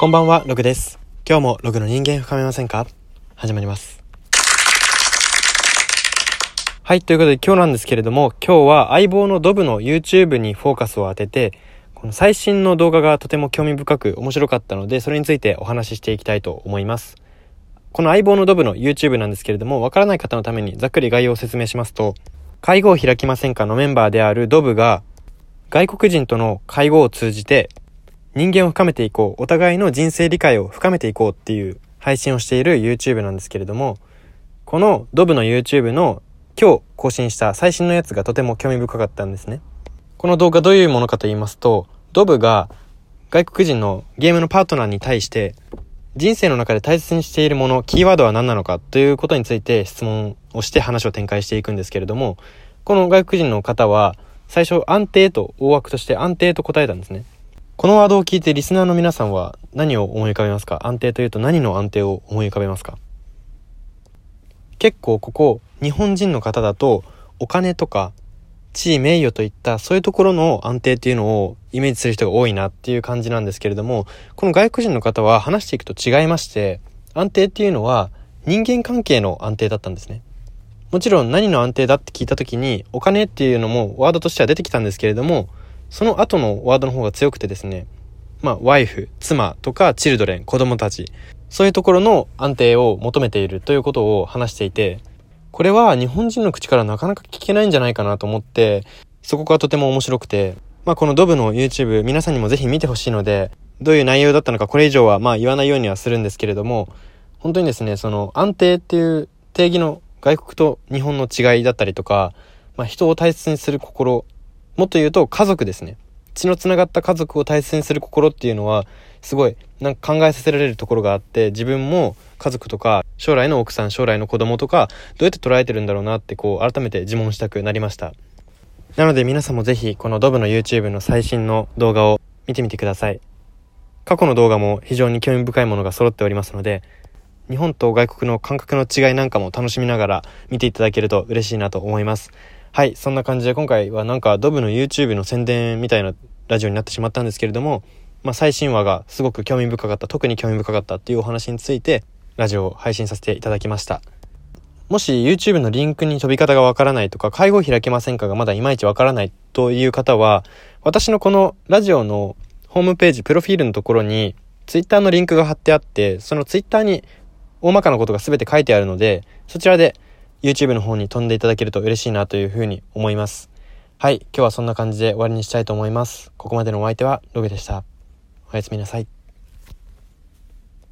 こんばんは、ログです。今日もログの人間深めませんか？始まります。はい、ということで今日なんですけれども、今日は相棒のドブの YouTube にフォーカスを当てて、この最新の動画がとても興味深く面白かったので、それについてお話ししていきたいと思います。この相棒のドブの YouTube なんですけれども、わからない方のためにざっくり概要を説明しますと、会合を開きませんかのメンバーであるドブが、外国人との会合を通じて、人間を深めていこう、お互いの人生理解を深めていこうっていう配信をしている YouTube なんですけれども、このドブの YouTube の今日更新した最新のやつがとても興味深かったんですね。この動画どういうものかと言いますと、ドブが外国人のゲームのパートナーに対して、人生の中で大切にしているもの、キーワードは何なのかということについて質問をして話を展開していくんですけれども、この外国人の方は最初安定と大枠として安定と答えたんですね。このワードを聞いてリスナーの皆さんは何を思い浮かべますか？安定というと何の安定を思い浮かべますか？結構ここ日本人の方だとお金とか地位名誉といったそういうところの安定っていうのをイメージする人が多いなっていう感じなんですけれどもこの外国人の方は話していくと違いまして安定っていうのは人間関係の安定だったんですね。もちろん何の安定だって聞いた時にお金っていうのもワードとしては出てきたんですけれどもその後のワードの方が強くてですねまあワイフ妻とかチルドレン子供たちそういうところの安定を求めているということを話していてこれは日本人の口からなかなか聞けないんじゃないかなと思って、そこがとても面白くて、まあこのドブの YouTube 皆さんにもぜひ見てほしいので、どういう内容だったのかこれ以上はまあ言わないようにはするんですけれども、本当にですね、その安定っていう定義の外国と日本の違いだったりとか、まあ人を大切にする心、もっと言うと家族ですね。血のつながった家族を大切にする心っていうのは、すごいなんか考えさせられるところがあって、自分も家族とか将来の奥さん将来の子供とかどうやって捉えてるんだろうなってこう改めて自問したくなりました。なので皆さんもぜひこのドブの YouTube の最新の動画を見てみてください。過去の動画も非常に興味深いものが揃っておりますので日本と外国の感覚の違いなんかも楽しみながら見ていただけると嬉しいなと思います。はいそんな感じで今回はなんかドブの YouTube の宣伝みたいなラジオになってしまったんですけれどもまあ、最新話がすごく興味深かった特に興味深かったっていうお話についてラジオを配信させていただきました。もし YouTube のリンクに飛び方がわからないとか介護開けませんかがまだいまいちわからないという方は私のこのラジオのホームページプロフィールのところに Twitter のリンクが貼ってあってその Twitter に大まかなことが全て書いてあるのでそちらで YouTube の方に飛んでいただけると嬉しいなというふうに思います。はい今日はそんな感じで終わりにしたいと思います。ここまでのお相手はログでした。おやすみなさい。